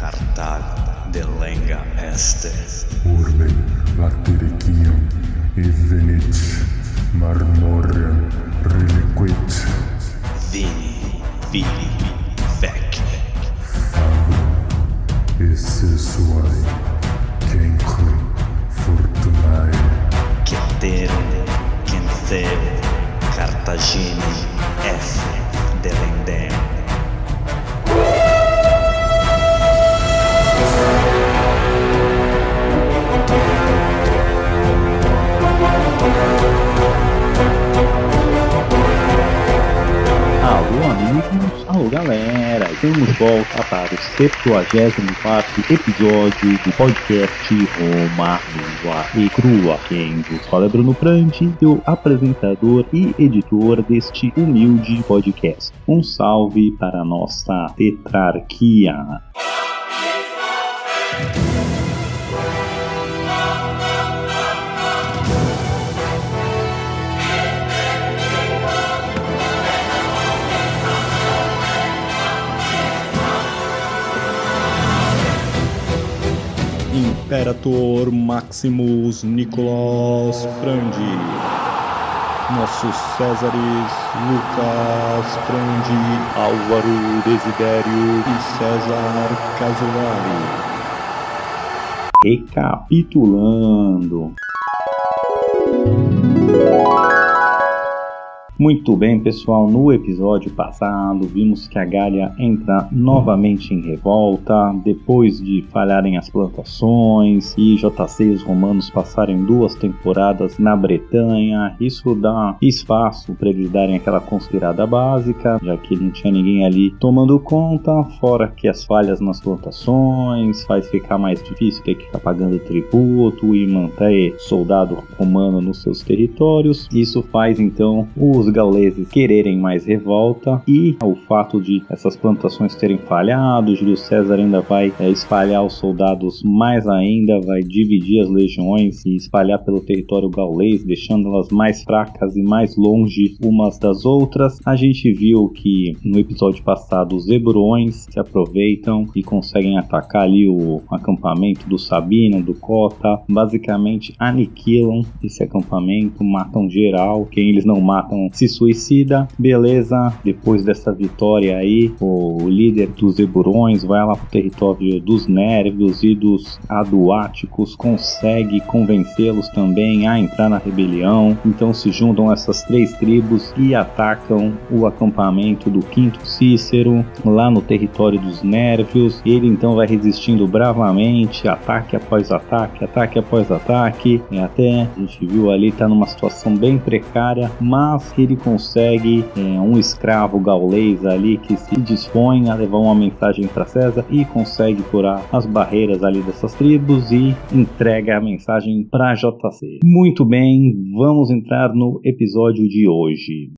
cartag de lenga este. Urbe Latiricium evenit marmorea reliquit. Vini, vini, vec. Favo, esse suai, cancro, fortunae. Cetere, canteo, Cartagine, F, delendem. Amigos, alô galera, estamos volta para o 74 episódio do podcast Roma Nua e Crua. Quem vos fala é Bruno Prandi, seu apresentador e editor deste humilde podcast. Um salve para a nossa tetrarquia. Imperator Maximus Nicolas Prandi. Nossos Césares Lucas Prandi, Álvaro Desidério e César Casolari. Recapitulando. Muito bem, pessoal. No episódio passado, vimos que a Gália entra novamente em revolta depois de falharem as plantações e JC e os romanos passarem duas temporadas na Bretanha. Isso dá espaço para eles darem aquela conspirada básica, já que não tinha ninguém ali tomando conta, fora que as falhas nas plantações faz ficar mais difícil ter que ficar pagando tributo e manter soldado romano nos seus territórios. Isso faz então os gauleses quererem mais revolta e o fato de essas plantações terem falhado, Júlio César ainda vai é, espalhar os soldados mais ainda, vai dividir as legiões e espalhar pelo território gaulês, deixando-las mais fracas e mais longe umas das outras. A gente viu que no episódio passado os Ebrões se aproveitam e conseguem atacar ali o acampamento do Sabino, do Cota, basicamente aniquilam esse acampamento, matam geral, quem eles não matam se suicida. Beleza, depois dessa vitória aí, o líder dos Eburões vai lá pro território dos Nérvios e dos Aduáticos, consegue convencê-los também a entrar na rebelião. Então se juntam essas três tribos e atacam o acampamento do Quinto Cícero lá no território dos Nérvios. Ele então vai resistindo bravamente, ataque após ataque, ataque após ataque, e até a gente viu ali tá numa situação bem precária, mas ele consegue é, um escravo gaulês ali que se dispõe a levar uma mensagem para César e consegue furar as barreiras ali dessas tribos e entrega a mensagem para JC. Muito bem, vamos entrar no episódio de hoje.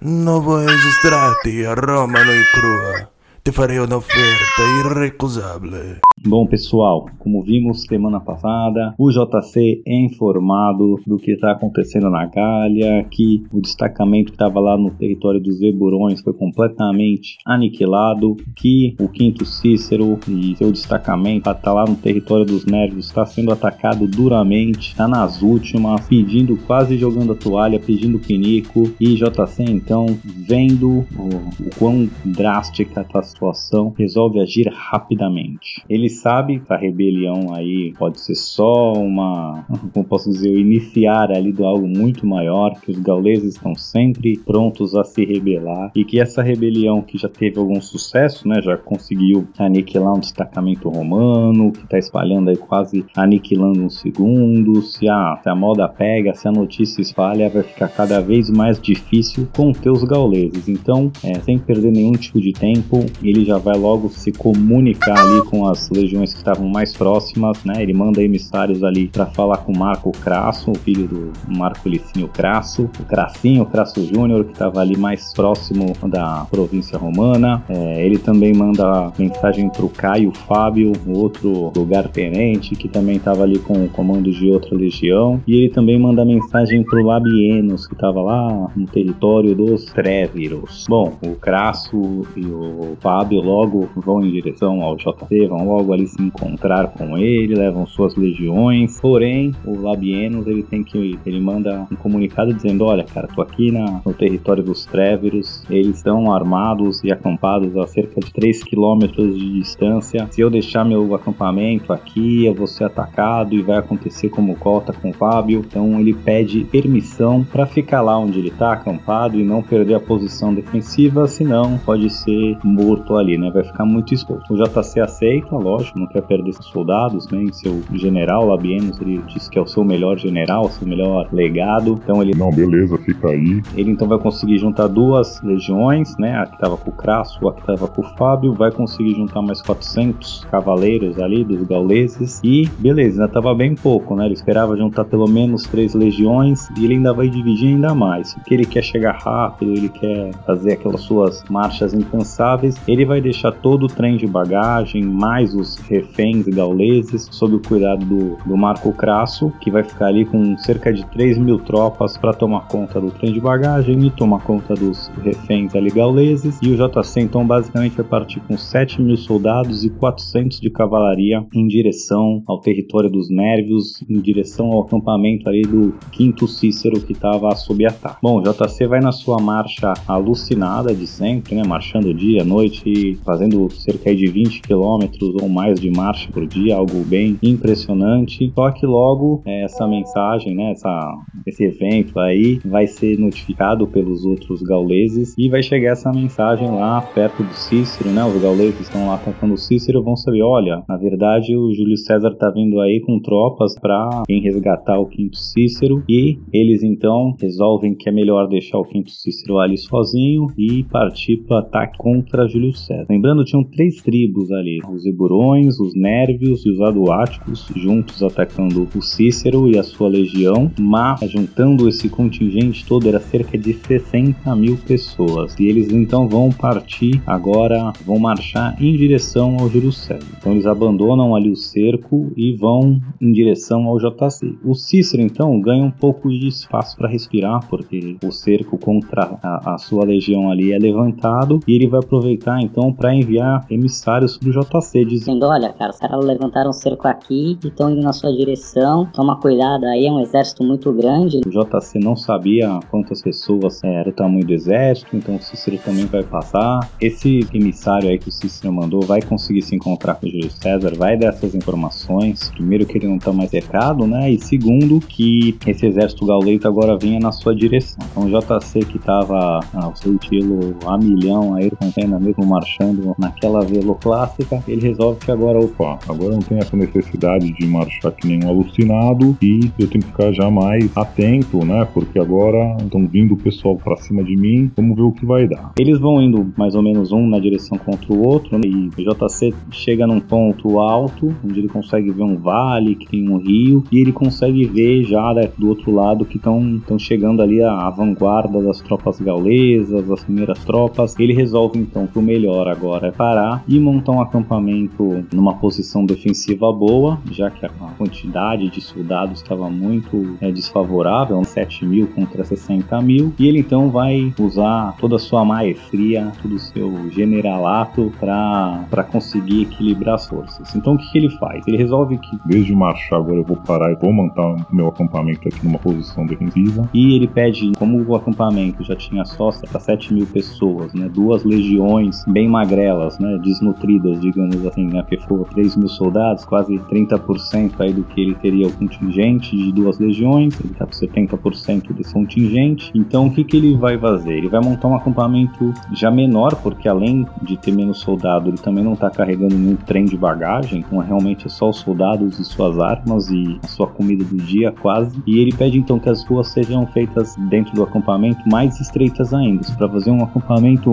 Novo registrati a Roma noi crua. Ti farei un'offerta irrecusabile. Bom, pessoal, como vimos semana passada, o JC é informado do que está acontecendo na Gália, que o destacamento que estava lá no território dos Eburões foi completamente aniquilado, que o quinto Cícero e seu destacamento está lá no território dos Nervos, está sendo atacado duramente, está nas últimas, pedindo, quase jogando a toalha, pedindo pinico, e JC então, vendo o, o quão drástica está situação, resolve agir rapidamente. Ele sabe que a rebelião aí pode ser só uma, como posso dizer, o iniciar ali de algo muito maior, que os gauleses estão sempre prontos a se rebelar e que essa rebelião que já teve algum sucesso, né, já conseguiu aniquilar um destacamento romano, que está espalhando aí quase aniquilando um segundo, se a, se a moda pega, se a notícia espalha, vai ficar cada vez mais difícil conter os gauleses. Então, é, sem perder nenhum tipo de tempo, ele já vai logo se comunicar ali com as legiões que estavam mais próximas, né? Ele manda emissários ali para falar com Marco Crasso, o filho do Marco Licínio Crasso, o Crassinho, o Crasso Júnior, que estava ali mais próximo da província romana. É, ele também manda mensagem para o Caio Fábio, outro lugar-tenente, que também estava ali com o comando de outra legião. E ele também manda mensagem para o Labienos, que estava lá no território dos Tréviros. Bom, o Crasso e o Fábio logo vão em direção ao JT, vão logo ali se encontrar com ele, levam suas legiões. Porém, o Labienos ele tem que ele manda um comunicado dizendo: "Olha, cara, tô aqui na, no território dos Tréveros, eles estão armados e acampados a cerca de 3 quilômetros de distância. Se eu deixar meu acampamento aqui, eu vou ser atacado e vai acontecer como Cota com o Fábio. Então ele pede permissão para ficar lá onde ele está acampado e não perder a posição defensiva, senão pode ser morto ali, né? Vai ficar muito exposto. O JC aceita, lógico, não quer perder seus soldados, nem né? seu general Labienus, ele diz que é o seu melhor general, seu melhor legado. Então ele Não, beleza, fica aí. Ele então vai conseguir juntar duas legiões, né? A que estava com o Crasso, a que estava com o Fábio, vai conseguir juntar mais 400 cavaleiros ali dos gauleses e beleza, ainda tava bem pouco, né? Ele esperava juntar pelo menos três legiões e ele ainda vai dividir ainda mais, porque ele quer chegar rápido, ele quer fazer aquelas suas marchas incansáveis. Ele vai deixar todo o trem de bagagem, mais os reféns gauleses, sob o cuidado do, do Marco Crasso, que vai ficar ali com cerca de 3 mil tropas para tomar conta do trem de bagagem e tomar conta dos reféns ali gauleses. E o JC então basicamente vai partir com 7 mil soldados e 400 de cavalaria em direção ao território dos Nervios, em direção ao acampamento ali do quinto Cícero que estava sob ataque. Bom, o JC vai na sua marcha alucinada de sempre, né? Marchando dia, noite, fazendo cerca de 20 quilômetros ou mais de marcha por dia, algo bem impressionante. Só que logo é, essa mensagem, né? Essa, esse evento aí vai ser notificado pelos outros gauleses e vai chegar essa mensagem lá perto do Cícero, né? Os gauleses estão lá atacando o Cícero vão saber, olha, na verdade o Júlio César tá vindo aí com tropas para resgatar o quinto Cícero e eles então resolvem que é melhor deixar o quinto Cícero ali sozinho e partir para ataque contra Júlio César. Lembrando, tinham três tribos ali: os Eburões, os Nérvios e os Aduáticos, juntos atacando o Cícero e a sua legião, mas juntando esse contingente todo era cerca de 60 mil pessoas. E eles então vão partir agora, vão marchar em direção ao Júlio César. Então eles abandonam ali o cerco e vão em direção ao JC. O Cícero então ganha um pouco de espaço para respirar, porque o cerco contra a, a, sua legião ali é levantado e ele vai aproveitar então para enviar emissários para o JC, dizendo: Olha, cara, os caras levantaram um cerco aqui e estão indo na sua direção. Toma cuidado aí, é um exército muito grande. O JC não sabia quantas pessoas é, era o tamanho do exército, então o Cícero também vai passar. Esse emissário aí que o Cícero mandou vai conseguir se encontrar com o Júlio César, vai dar essas informações. Primeiro, que ele não está mais cercado, né? E segundo, que esse exército gauleito agora vinha na sua direção. Então o JC que estava ao seu estilo a milhão aí, ainda mesmo marchando naquela velo clássica, ele resolve que agora, opa, agora não tem essa necessidade de marchar que nem um alucinado e eu tenho que ficar já mais atento, né? Porque agora estão vindo o pessoal para cima de mim, vamos ver o que vai dar. Eles vão indo mais ou menos um na direção contra o outro, né? e o JC chega num ponto alto, onde ele consegue ver um vale, que tem um rio, e ele consegue ver já né, do outro lado que estão chegando ali a, a vanguarda das tropas gaulesas, as primeiras tropas. Ele resolve então que o agora é parar e montar um acampamento numa posição defensiva boa, já que a quantidade de soldados estava muito é, desfavorável, 7 mil contra 60 mil, e ele então vai usar toda a sua maestria, todo o seu generalato para conseguir equilibrar as forças. Então o que, que ele faz? Ele resolve que. Em vez de marchar agora, eu vou parar e vou montar meu acampamento aqui numa posição defensiva. E ele pede, como o acampamento já tinha só para 7 mil pessoas, né? Duas legiões bem magrelas, né? Desnutridas, digamos assim, né? Porque foram 3 mil soldados, quase 30% aí do que ele teria o contingente de duas legiões, ele tá com 70% desse contingente. Então o que, que ele vai fazer? Ele vai montar um acampamento já menor, porque além de ter menos soldado, ele também não tá carregando nenhum trem de bagagem, então realmente é só os soldados e suas armas e a sua comida do dia quase. E ele pede então que as ruas sejam feitas dentro do acampamento mais estreitas ainda, para fazer um acampamento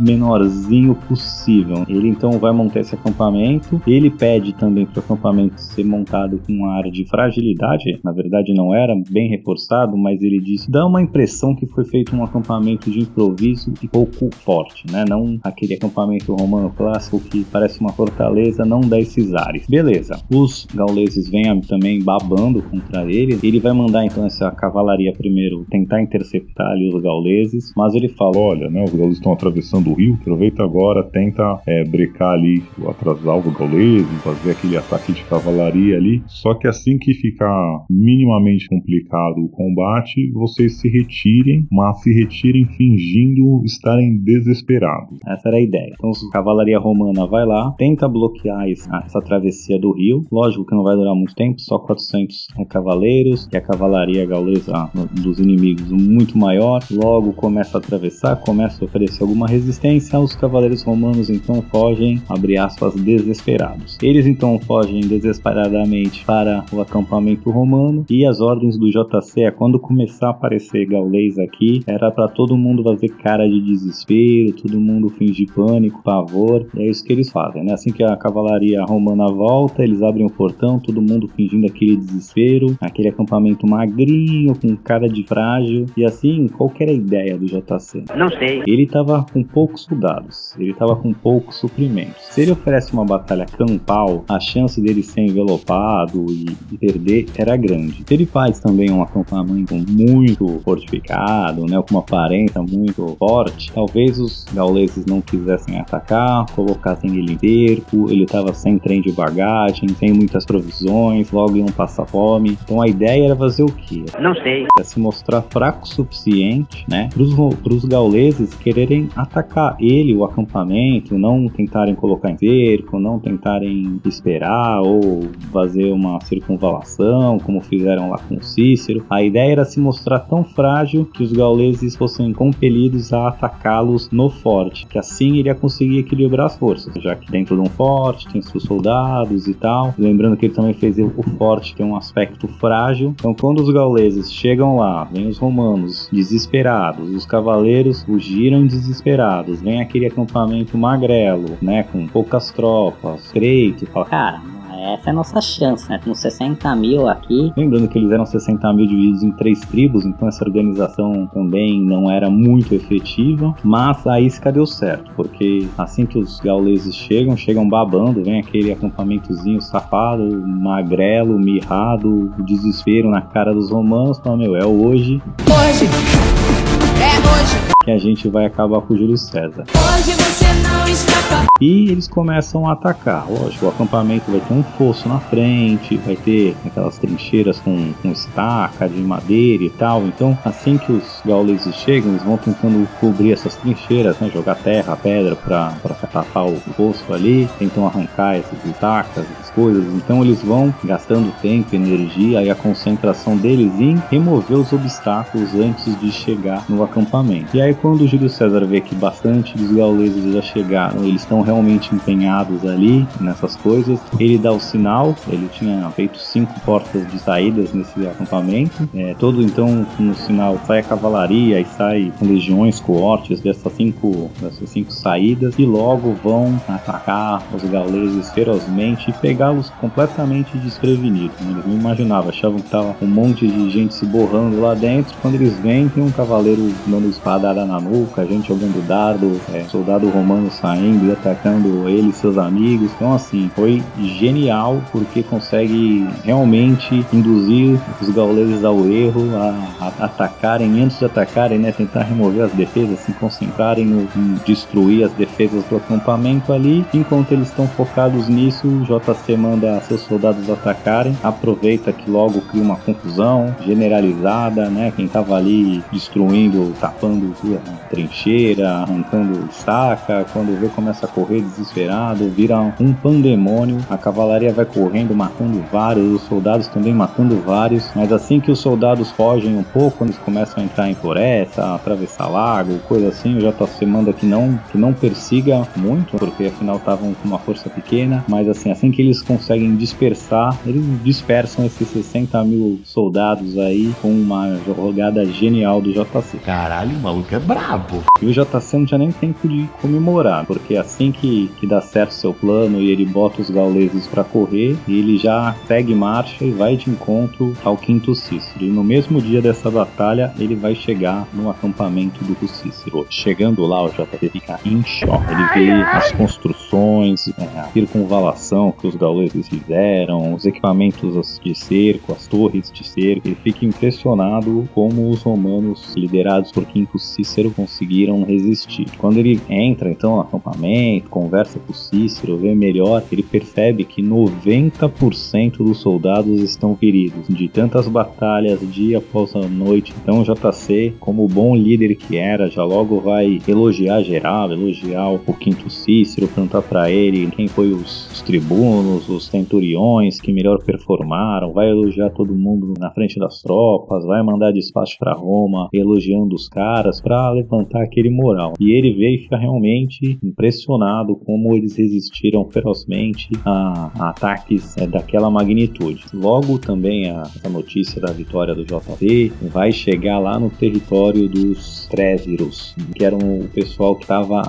menorzinho possível. Ele então vai montar esse acampamento. Ele pede também para o acampamento ser montado com um ar de fragilidade. Na verdade, não era bem reforçado, mas ele disse: dá uma impressão que foi feito um acampamento de improviso e pouco forte, né? Não aquele acampamento romano clássico que parece uma fortaleza, não dá esses ares. Beleza. Os gauleses vêm também babando contra ele. Ele vai mandar então essa cavalaria primeiro tentar interceptar ali os gauleses, mas ele fala: Olha, né, os gauleses estão atravessando o rio, aproveita agora, tenta é, brecar ali, atrasar os gauleses, fazer aquele ataque de cavalaria ali. Só que assim que ficar minimamente complicado o combate, vocês se retirem, mas se retirem fingindo estarem desesperados. Essa era a ideia. Então a cavalaria romana vai lá, tenta bloquear essa travessia do rio. Lógico que não vai durar muito tempo, só 400 cavaleiros, e a cavalaria gaulesa dos inimigos muito maior. Logo começa a atravessar, começa a oferecer alguma resistência. Os cavaleiros romanos então fogem, abre aspas, desesperados. Eles então fogem desesperadamente para o acampamento romano e as ordens do JC é quando começar a aparecer gaulês aqui, era para todo mundo fazer cara de desespero, todo mundo fingir pânico, pavor. E é isso que eles fazem, né? Assim que a cavalaria romana volta, eles abrem o portão, todo mundo fingindo aquele desespero, aquele acampamento magrinho, com cara de frágil. E assim, qual era a ideia do JC? Não sei. Ele tava com poucos soldados, ele tava com poucos suprimentos. Se ele oferece uma batalha campal, a chance dele ser envelopado e, perder era grande. Se ele faz também um acampamento muito fortificado, né, com uma aparência muito forte, talvez os gauleses não quisessem atacar, colocassem ele em cerco, ele estava sem trem de bagagem, sem muitas provisões, logo iam passar fome. Então a ideia era fazer o quê? Não sei. Era se mostrar fraco o suficiente, né, para os gauleses quererem atacar ele, o acampamento, não tentarem colocar em cerco, não tentarem esperar ou fazer uma circunvalação, como fizeram lá com Cícero. A ideia era se mostrar tão frágil que os gauleses fossem compelidos a atacá-los no forte, que assim iria conseguir equilibrar as forças, já que dentro de um forte tem seus soldados e tal. Lembrando que ele também fez o forte tem um aspecto frágil. Então, quando os gauleses chegam lá, vem os romanos desesperados, os cavaleiros fugiram desesperados, vem aquele acampamento magrelo, né, com poucas tropas, estreito, fala, Cara, essa é a nossa chance, né? Com 60 mil aqui. Lembrando que eles eram 60 mil divididos em três tribos, então essa organização também não era muito efetiva, mas a isca deu certo, porque assim que os gauleses chegam, chegam babando, vem aquele acampamentozinho safado, magrelo, mirrado, desespero na cara dos romanos, fala, meu, é hoje. Hoje! É hoje! Que a gente vai acabar com o Júlio César. E eles começam a atacar. Lógico, o acampamento vai ter um fosso na frente, vai ter aquelas trincheiras com, com estaca de madeira e tal. Então, assim que os gauleses chegam, eles vão tentando cobrir essas trincheiras, né? jogar terra, pedra para tapar o fosso ali, tentam arrancar essas estacas, essas coisas. Então, eles vão gastando tempo, energia e a concentração deles em remover os obstáculos antes de chegar no acampamento. E aí, quando o Júlio César vê que bastante dos gauleses já chegaram, eles estão realmente empenhados ali nessas coisas. Ele dá o sinal, ele tinha feito cinco portas de saídas nesse acampamento. É, todo então no sinal sai a cavalaria e sai com legiões, coortes dessas cinco, dessas cinco saídas e logo vão atacar os gauleses ferozmente e pegá-los completamente desprevenidos. Eles não imaginavam, achavam que tava um monte de gente se borrando lá dentro. Quando eles vêm, tem um cavaleiro dando na nuca, gente jogando dardo, é, soldado romano saindo e atacando ele e seus amigos. Então, assim, foi genial porque consegue realmente induzir os gauleses ao erro, a, a atacarem antes de atacarem, né? Tentar remover as defesas, se concentrarem no em destruir as defesas do acampamento ali. Enquanto eles estão focados nisso, o JC manda seus soldados atacarem. Aproveita que logo cria uma confusão generalizada, né? Quem tava ali destruindo, tapando a trincheira, arrancando estaca, quando vê começa a correr desesperado, vira um pandemônio. A cavalaria vai correndo, matando vários, os soldados também matando vários. Mas assim que os soldados fogem um pouco, eles começam a entrar em floresta, atravessar lago, coisa assim, o JC manda que não, que não persiga muito, porque afinal estavam com uma força pequena. Mas assim, assim que eles conseguem dispersar, eles dispersam esses 60 mil soldados aí com uma jogada genial do JC. Caralho, o maluco é brabo. E o JC não tinha nem tempo de comemorar, porque assim que, que dá certo seu plano e ele bota os gauleses para correr, ele já segue marcha e vai de encontro ao quinto Cícero. E no mesmo dia dessa batalha, ele vai chegar no acampamento do Cícero. Chegando lá, o JP fica em choque. Ele vê as construções, é, a circunvalação que os gauleses fizeram, os equipamentos de cerco, as torres de cerco. Ele fica impressionado como os romanos, liderados por Quinto Cícero, conseguiram resistir. Quando ele entra então no acampamento, conversa com o Cícero, vê melhor, ele percebe que 90% dos soldados estão feridos de tantas batalhas dia após noite. Então o JC, como bom líder que era, já logo vai elogiar geral, elogiar o Quinto Cícero, perguntar para ele quem foi os, os tribunos, os centuriões que melhor performaram, vai elogiar todo mundo na frente das tropas, vai mandar despacho para Roma elogiando os caras para levantar aquele moral. E ele vê e fica realmente impressionado como eles resistiram ferozmente a, a ataques é, daquela magnitude. Logo também a, a notícia da vitória do JP vai chegar lá no território dos Tréviros, que eram o pessoal que estava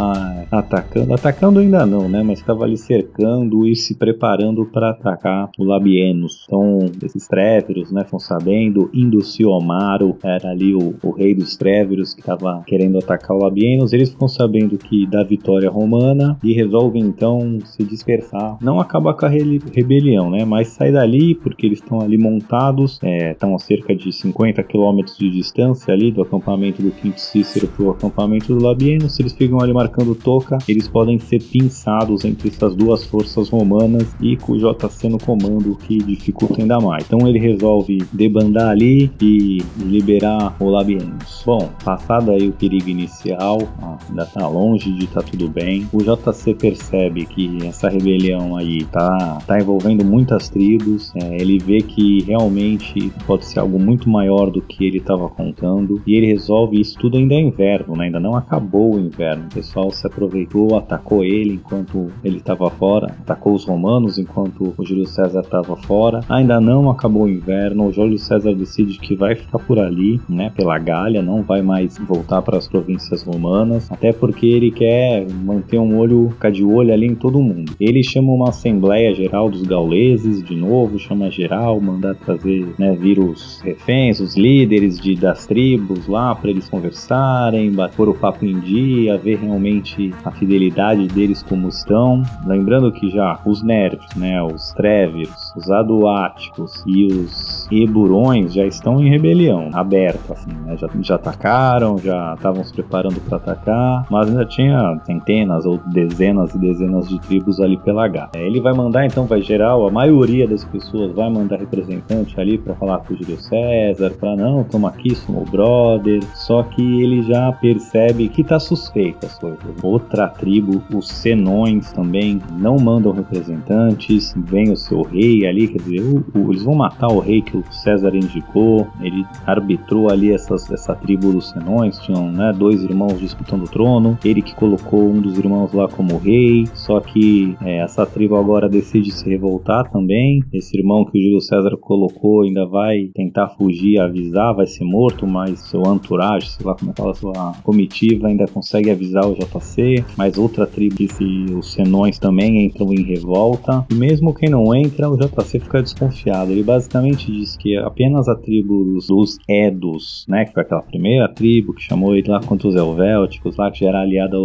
atacando, atacando ainda não, né, mas estava ali cercando e se preparando para atacar o Labienus. Então, esses Tréveros, né, estão sabendo, Induciomaro era ali o, o rei dos Tréveros que estava querendo atacar o Labienus, eles ficam sabendo que da vitória romana e resolvem então se dispersar, não acabar com a re rebelião, né, mas sair dali porque eles estão ali montados, estão é, a cerca de 50 quilômetros de distância ali do acampamento do Quinto Cícero para o acampamento do Labienus, se eles ficam ali marcando toca, eles podem ser pinçados entre essas duas forças romanas e com o JC no comando, que dificulta ainda mais. Então ele resolve debandar ali e liberar o Labienus. Bom, passado aí o perigo inicial, ó, ainda tá longe de estar tá tudo bem. O JC percebe que essa rebelião aí tá, tá envolvendo muitas tribos. É, ele vê que realmente pode ser algo muito maior do que ele estava contando. E ele resolve isso tudo ainda é inverno, né? ainda não acabou o inverno. O pessoal se aproveitou, atacou ele enquanto ele estava fora, atacou os romanos enquanto o Júlio César estava fora. Ainda não acabou o inverno. O Júlio César decide que vai ficar por ali, né? Pela Gália, não vai mais voltar para as províncias romanas, até porque ele quer manter um olho, ficar de olho ali em todo mundo. Ele chama uma assembleia geral dos gauleses, de novo, chama geral, mandar trazer, né, vir os reféns, os líderes de, das tribos lá para eles conversarem, pôr o papo em dia, ver realmente a fidelidade deles como estão. Lembrando que já os nervos, né, os Treviros, os Aduáticos e os Eburões já estão em rebelião, aberto, assim, né, já, já atacaram, já estavam se preparando para atacar, mas ainda tinha centenas ou dezenas e dezenas de tribos ali pela H. É, ele vai mandar, então, vai geral, a maioria das pessoas vai mandar representante ali para falar com o Júlio César, para não, toma aqui, somos brother, só que ele já percebe que tá suspeita as coisas. Outra tribo, os Senões também, não mandam representantes, vem o seu rei ali, quer dizer, o, o, eles vão matar o rei que o César indicou, ele arbitrou ali essas, essa tribo dos Senões, né, dois irmãos disputando o trono, ele que colocou um dos irmãos lá como rei, só que é, essa tribo agora decide se revoltar também, esse irmão que o Júlio César colocou ainda vai tentar fugir, avisar, vai ser morto, mas seu entourage, sei lá como é que fala, sua comitiva ainda consegue avisar o JC, mas outra tribo, se os Senões também entram em revolta, e mesmo quem não entra, o JC fica desconfiado, ele basicamente diz que apenas a tribo dos Edos, né, que foi aquela primeira tribo que chamou lá contra os Helvéticos, lá que já era aliada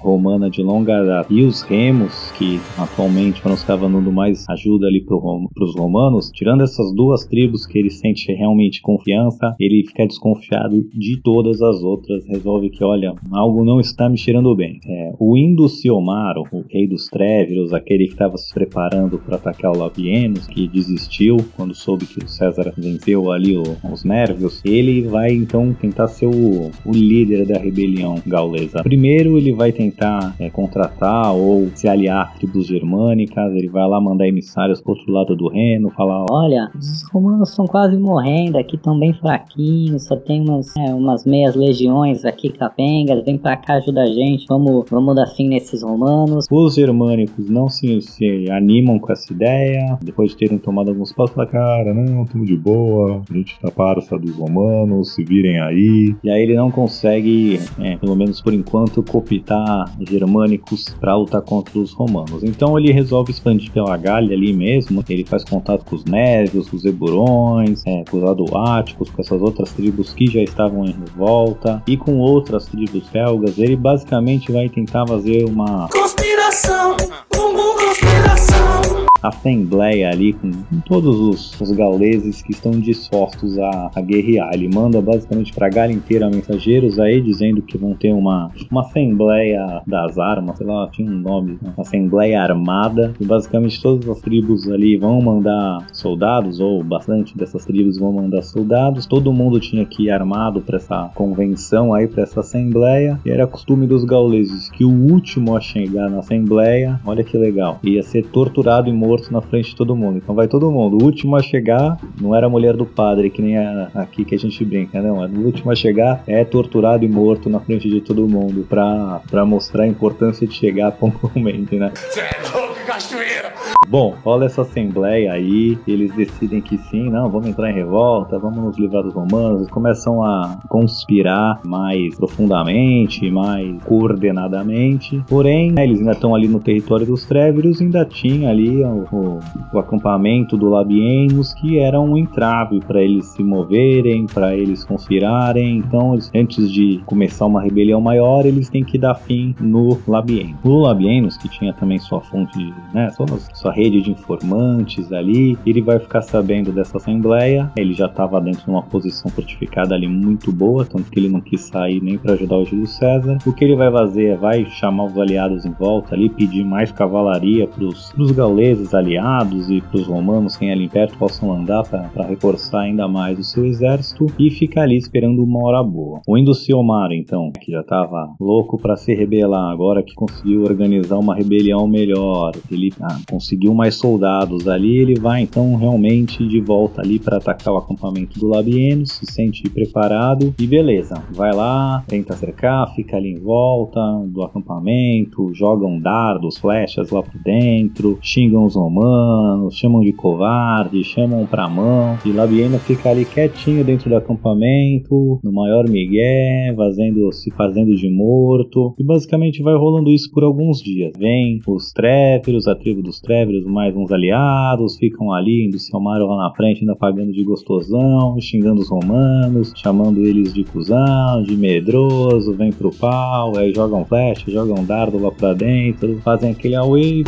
romana de longa data, e os Remos, que atualmente foram os dando mais ajuda ali para os romanos, tirando essas duas tribos que ele sente realmente confiança, ele fica desconfiado de todas as outras, resolve que, olha, algo não está me cheirando bem. É, o Induciomaro, o rei dos Tréveros, aquele que estava se preparando para atacar o Labienus, que desistiu quando soube que o César venceu ali o, os Nervios, ele vai então tentar ser o, o líder da rebelião gaulesa. Primeiro ele vai tentar é, contratar ou se aliar a tribos germânicas, ele vai lá mandar emissários pro outro lado do Reno, falar: Olha, os romanos estão quase morrendo aqui, estão bem fraquinhos, só tem umas, é, umas meias legiões aqui capengas, vem pra cá, ajuda a gente, vamos, vamos dar fim nesses romanos. Os germânicos não se, se animam com essa ideia, depois de terem tomado alguns passos, falam: Cara, não, estamos de boa, a gente tá parça dos romanos, se virem aí. E aí ele não consegue, é, pelo menos por enquanto, cooptar germânicos para lutar contra os romanos. Então ele resolve expandir pela Gália ali mesmo. Ele faz contato com os Névios, com os Eburões, é, com os Aduáticos, com essas outras tribos que já estavam em revolta e com outras tribos belgas. Ele basicamente vai tentar fazer uma Conspiração, bumbum conspiração. Assembleia ali com, com todos os, os gauleses que estão dispostos a, a guerrear. Ele manda basicamente para a Gália inteira mensageiros aí dizendo que vão ter uma, uma assembleia das armas, sei lá, tinha um nome, né? assembleia armada, e basicamente todas as tribos ali vão mandar soldados, ou bastante dessas tribos vão mandar soldados, todo mundo tinha que ir armado para essa convenção aí, para essa assembleia, e era costume dos gauleses que o último a chegar na assembleia, olha que legal, ia ser torturado e morto na frente de todo mundo. Então vai todo mundo. O último a chegar não era a mulher do padre, que nem a, aqui que a gente brinca, não. O último a chegar é torturado e morto na frente de todo mundo pra, mostrar a importância de chegar pontualmente, né? Bom, rola essa assembleia aí, eles decidem que sim, não, vamos entrar em revolta, vamos nos livrar dos romanos, começam a conspirar mais profundamente, mais coordenadamente. Porém, né, eles ainda estão ali no território dos Tréveros, ainda tinha ali o, o- o acampamento do Labienus, que era um entrave para eles se moverem, para eles conspirarem. Então, antes de começar uma rebelião maior, eles têm que dar fim no Labienus. O Labienus, que tinha também sua fonte, de, né, sua, sua rede de informantes ali, ele vai ficar sabendo dessa assembleia. Ele já estava dentro de uma posição fortificada ali muito boa, tanto que ele não quis sair nem para ajudar o Júlio César. O que ele vai fazer é vai chamar os aliados em volta ali, pedir mais cavalaria para os gauleses aliados e para os romanos que ali perto possam andar para reforçar ainda mais o seu exército e ficar ali esperando uma hora boa. O Induciomar, então, que já estava louco para se rebelar, agora que conseguiu organizar uma rebelião melhor, ele ah, conseguiu mais soldados ali, ele vai então realmente de volta ali para atacar o acampamento do Labienus, se sente preparado e beleza, vai lá, tenta cercar, fica ali em volta do acampamento, jogam dardos, flechas lá por dentro, xingam os romanos, chamam de covarde, chamam pra mão, e Labieno fica ali quietinho dentro do acampamento, no maior migué, fazendo, se fazendo de morto, e basicamente vai rolando isso por alguns dias. Vem os Tréveros, a tribo dos mais uns aliados, ficam ali, indo se Almaro lá na frente, ainda pagando de gostosão, xingando os romanos, chamando eles de cuzão, de medroso, vem pro pau, aí jogam flecha, jogam dardo lá pra dentro, fazem aquele away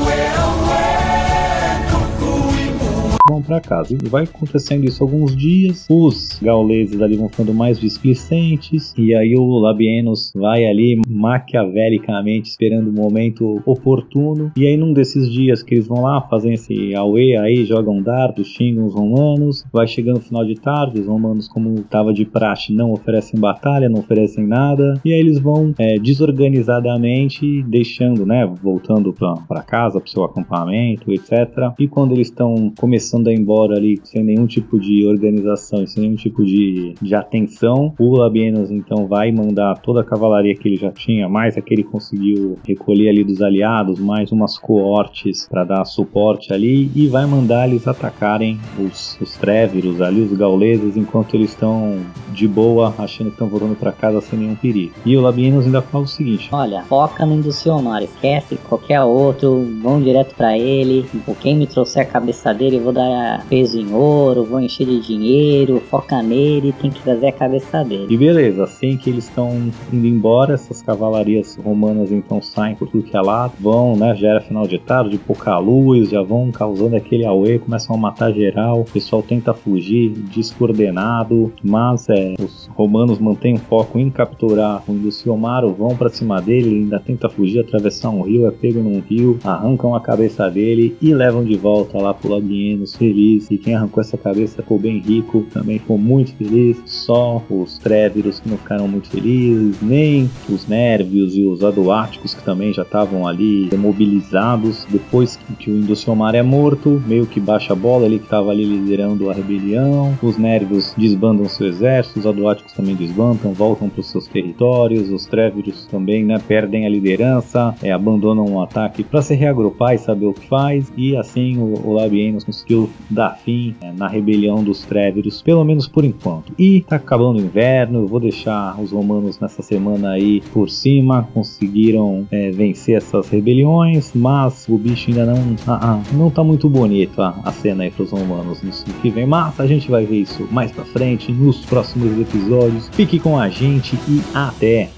vão pra casa. E vai acontecendo isso alguns dias. Os gauleses ali vão ficando mais displicentes. E aí o Labienus vai ali maquiavelicamente esperando o momento oportuno. E aí num desses dias que eles vão lá, fazem esse auê aí, jogam dardos, xingam os romanos. Vai chegando o final de tarde, os romanos, como tava de praxe, não oferecem batalha, não oferecem nada. E aí eles vão é, desorganizadamente deixando, né, voltando pra casa, pro seu acampamento, etc. E quando eles estão começando ir embora ali sem nenhum tipo de organização e sem nenhum tipo de, de atenção, o Labienus então vai mandar toda a cavalaria que ele já tinha, mais a que ele conseguiu recolher ali dos aliados, mais umas coortes para dar suporte ali e vai mandar eles atacarem os, os Tréveros ali, os gauleses, enquanto eles estão de boa, achando que estão voltando para casa sem nenhum perigo. E o Labienus ainda fala o seguinte: Olha, foca no Induciomar, esquece qualquer outro, vão direto pra ele. Quem me trouxer a cabeça dele, eu vou dar peso em ouro, vou encher de dinheiro, foca nele, tem que trazer a cabeça dele. E beleza, assim que eles estão indo embora, essas cavalarias romanas então saem por tudo que é lado, vão, né, já era final de tarde, pouca luz, já vão causando aquele auê, começam a matar geral, o pessoal tenta fugir, descoordenado, mas é, os romanos mantêm o foco em capturar o Induciomaro, vão pra cima dele, ele ainda tenta fugir, atravessar um rio, é pego num rio, arrancam a cabeça dele e levam de volta lá pro Labienus feliz, e quem arrancou essa cabeça ficou bem rico, também ficou muito feliz, só os Tréveros que não ficaram muito felizes, nem os Nérvios e os Aduáticos que também já estavam ali mobilizados, depois que, o Induciomar é morto, meio que baixa a bola, ele que estava ali liderando a rebelião, os Nérvios desbandam seu exército, os Aduáticos também desbandam, voltam para os seus territórios, os Tréveros também, né, perdem a liderança, é, abandonam o ataque para se reagrupar e saber o que faz, e assim o, o Labienus conseguiu dar fim é, na rebelião dos Tréveros, pelo menos por enquanto. E tá acabando o inverno, vou deixar os romanos nessa semana aí por cima, conseguiram é, vencer essas rebeliões, mas o bicho ainda não, ah, ah, não tá muito bonito a, a cena aí pros romanos no que vem, mas a gente vai ver isso mais pra frente, nos próximos episódios. Fique com a gente e até!